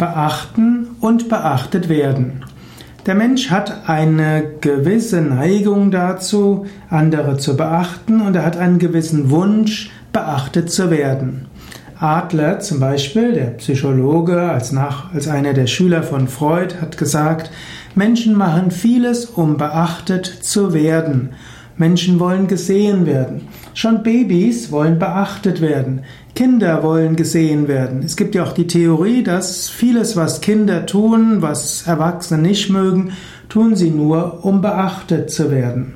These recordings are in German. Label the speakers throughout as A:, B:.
A: beachten und beachtet werden. Der Mensch hat eine gewisse Neigung dazu, andere zu beachten und er hat einen gewissen Wunsch, beachtet zu werden. Adler zum Beispiel, der Psychologe, als, nach, als einer der Schüler von Freud, hat gesagt, Menschen machen vieles, um beachtet zu werden. Menschen wollen gesehen werden. Schon Babys wollen beachtet werden. Kinder wollen gesehen werden. Es gibt ja auch die Theorie, dass vieles, was Kinder tun, was Erwachsene nicht mögen, tun sie nur, um beachtet zu werden.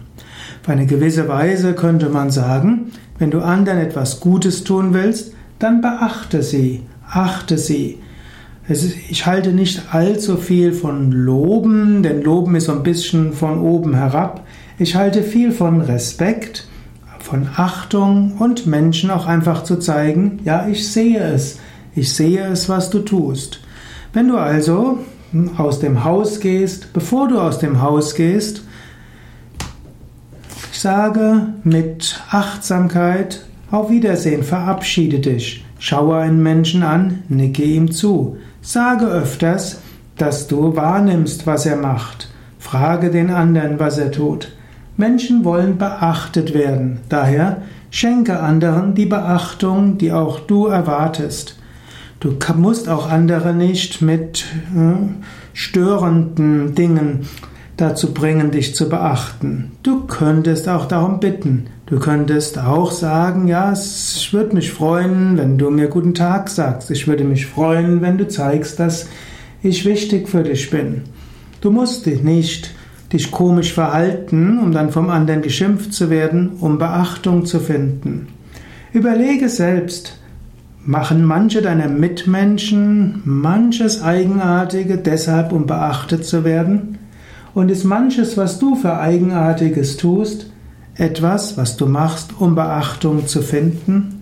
A: Auf eine gewisse Weise könnte man sagen, wenn du anderen etwas Gutes tun willst, dann beachte sie, achte sie. Ich halte nicht allzu viel von Loben, denn Loben ist so ein bisschen von oben herab. Ich halte viel von Respekt, von Achtung und Menschen auch einfach zu zeigen, ja, ich sehe es, ich sehe es, was du tust. Wenn du also aus dem Haus gehst, bevor du aus dem Haus gehst, ich sage mit Achtsamkeit, auf Wiedersehen, verabschiede dich, schaue einen Menschen an, nicke ihm zu, sage öfters, dass du wahrnimmst, was er macht, frage den anderen, was er tut. Menschen wollen beachtet werden, daher schenke anderen die Beachtung, die auch du erwartest. Du musst auch andere nicht mit äh, störenden Dingen dazu bringen, dich zu beachten. Du könntest auch darum bitten. Du könntest auch sagen, ja, ich würde mich freuen, wenn du mir guten Tag sagst. Ich würde mich freuen, wenn du zeigst, dass ich wichtig für dich bin. Du musst dich nicht dich komisch verhalten, um dann vom anderen geschimpft zu werden, um Beachtung zu finden. Überlege selbst, machen manche deiner Mitmenschen manches Eigenartige deshalb, um beachtet zu werden? Und ist manches, was du für Eigenartiges tust, etwas, was du machst, um Beachtung zu finden?